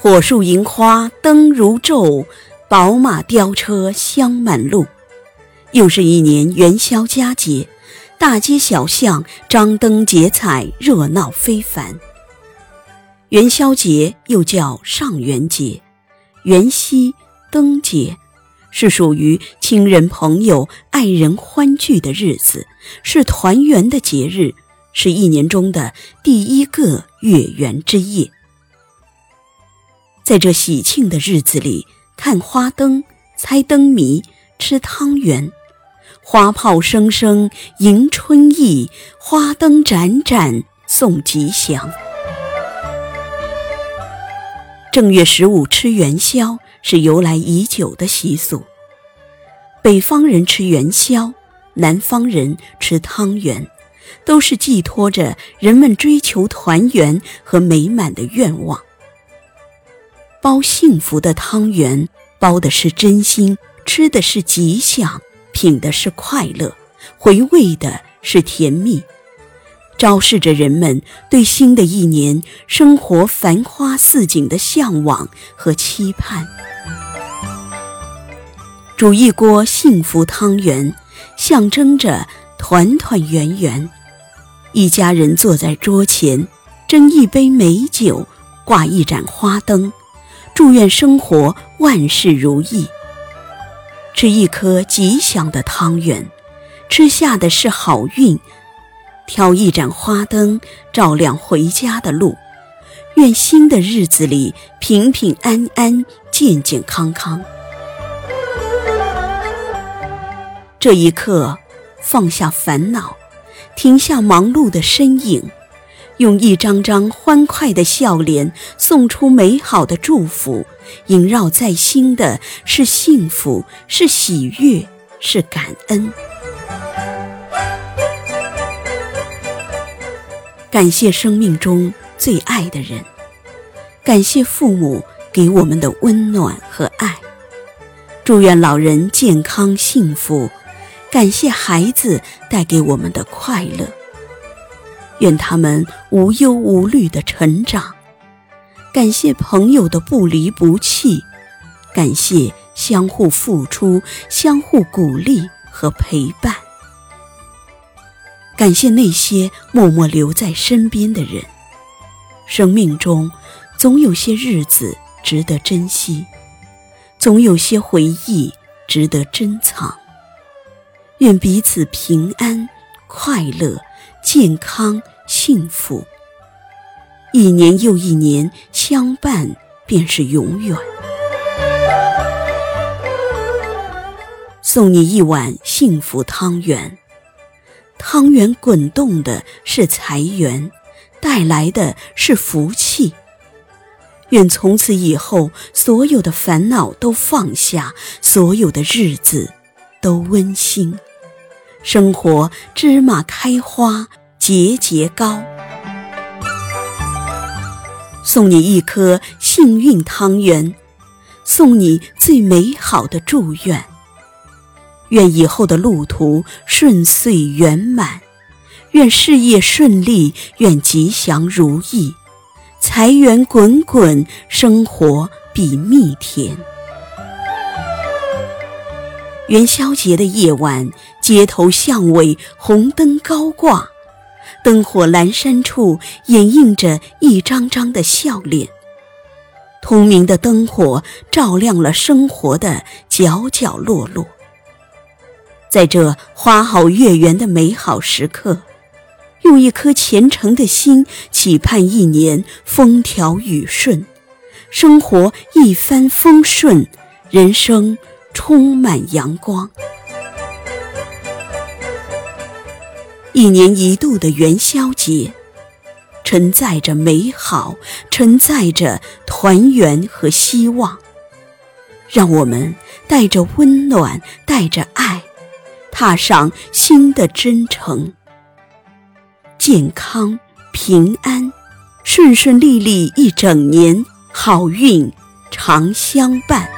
火树银花灯如昼，宝马雕车香满路。又是一年元宵佳节，大街小巷张灯结彩，热闹非凡。元宵节又叫上元节、元夕、灯节，是属于亲人朋友、爱人欢聚的日子，是团圆的节日，是一年中的第一个月圆之夜。在这喜庆的日子里，看花灯、猜灯谜、吃汤圆，花炮声声迎春意，花灯盏盏送吉祥。正月十五吃元宵是由来已久的习俗。北方人吃元宵，南方人吃汤圆，都是寄托着人们追求团圆和美满的愿望。包幸福的汤圆，包的是真心，吃的是吉祥，品的是快乐，回味的是甜蜜，昭示着人们对新的一年生活繁花似锦的向往和期盼。煮一锅幸福汤圆，象征着团团圆圆。一家人坐在桌前，斟一杯美酒，挂一盏花灯。祝愿生活万事如意。吃一颗吉祥的汤圆，吃下的是好运。挑一盏花灯，照亮回家的路。愿新的日子里平平安安、健健康康。这一刻，放下烦恼，停下忙碌的身影。用一张张欢快的笑脸送出美好的祝福，萦绕在心的是幸福，是喜悦，是感恩。感谢生命中最爱的人，感谢父母给我们的温暖和爱，祝愿老人健康幸福，感谢孩子带给我们的快乐。愿他们无忧无虑的成长，感谢朋友的不离不弃，感谢相互付出、相互鼓励和陪伴，感谢那些默默留在身边的人。生命中总有些日子值得珍惜，总有些回忆值得珍藏。愿彼此平安快乐。健康幸福，一年又一年相伴便是永远。送你一碗幸福汤圆，汤圆滚动的是财源，带来的是福气。愿从此以后，所有的烦恼都放下，所有的日子都温馨。生活芝麻开花，节节高。送你一颗幸运汤圆，送你最美好的祝愿。愿以后的路途顺遂圆满，愿事业顺利，愿吉祥如意，财源滚滚，生活比蜜甜。元宵节的夜晚，街头巷尾红灯高挂，灯火阑珊处掩映着一张张的笑脸。通明的灯火照亮了生活的角角落落。在这花好月圆的美好时刻，用一颗虔诚的心，期盼一年风调雨顺，生活一帆风顺，人生。充满阳光，一年一度的元宵节，承载着美好，承载着团圆和希望。让我们带着温暖，带着爱，踏上新的征程。健康平安，顺顺利利一整年，好运常相伴。